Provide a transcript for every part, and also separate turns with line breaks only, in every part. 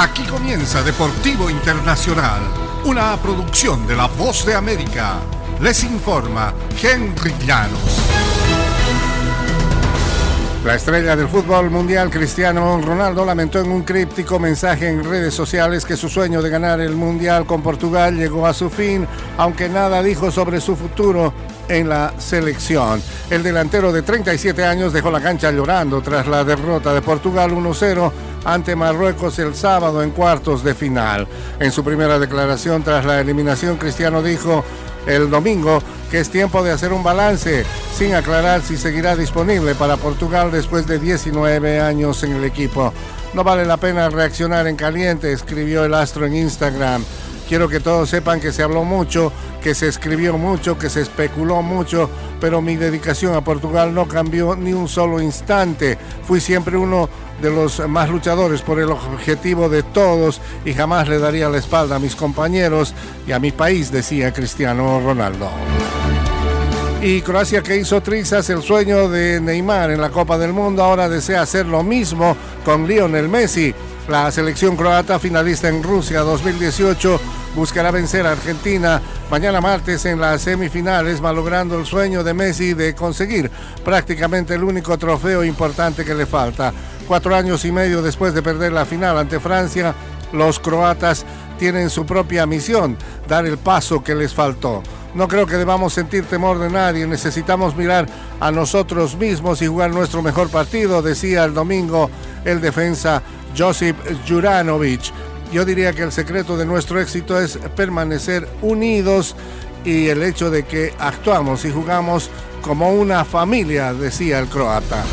Aquí comienza Deportivo Internacional, una producción de La Voz de América. Les informa Henry Llanos. La estrella del fútbol mundial Cristiano Ronaldo lamentó en un críptico mensaje en redes sociales que su sueño de ganar el mundial con Portugal llegó a su fin, aunque nada dijo sobre su futuro en la selección. El delantero de 37 años dejó la cancha llorando tras la derrota de Portugal 1-0 ante Marruecos el sábado en cuartos de final. En su primera declaración tras la eliminación, Cristiano dijo el domingo que es tiempo de hacer un balance, sin aclarar si seguirá disponible para Portugal después de 19 años en el equipo. No vale la pena reaccionar en caliente, escribió el astro en Instagram. Quiero que todos sepan que se habló mucho, que se escribió mucho, que se especuló mucho, pero mi dedicación a Portugal no cambió ni un solo instante. Fui siempre uno de los más luchadores por el objetivo de todos y jamás le daría la espalda a mis compañeros y a mi país, decía Cristiano Ronaldo. Y Croacia que hizo trizas el sueño de Neymar en la Copa del Mundo ahora desea hacer lo mismo con Lionel Messi. La selección croata finalista en Rusia 2018 buscará vencer a Argentina mañana martes en las semifinales, malogrando el sueño de Messi de conseguir prácticamente el único trofeo importante que le falta. Cuatro años y medio después de perder la final ante Francia, los croatas tienen su propia misión, dar el paso que les faltó. No creo que debamos sentir temor de nadie, necesitamos mirar a nosotros mismos y jugar nuestro mejor partido, decía el domingo el defensa Josip Juranovic. Yo diría que el secreto de nuestro éxito es permanecer unidos y el hecho de que actuamos y jugamos como una familia, decía el croata.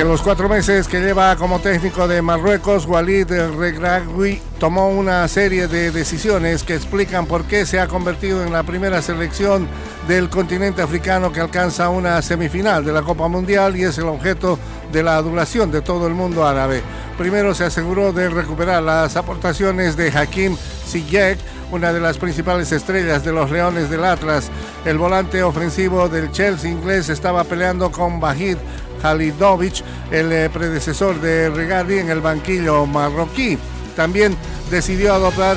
En los cuatro meses que lleva como técnico de Marruecos, Walid Regragui tomó una serie de decisiones que explican por qué se ha convertido en la primera selección del continente africano que alcanza una semifinal de la Copa Mundial y es el objeto de la adulación de todo el mundo árabe. Primero se aseguró de recuperar las aportaciones de Hakim Ziyech, una de las principales estrellas de los Leones del Atlas. El volante ofensivo del Chelsea inglés estaba peleando con Bahid Halidovic, el eh, predecesor de Regardi en el banquillo marroquí. También decidió adoptar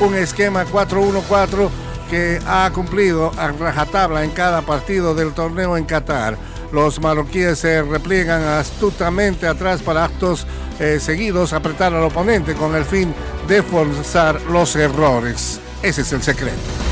un esquema 4-1-4 que ha cumplido a rajatabla en cada partido del torneo en Qatar. Los marroquíes se repliegan astutamente atrás para actos eh, seguidos, apretar al oponente con el fin de forzar los errores. Ese es el secreto.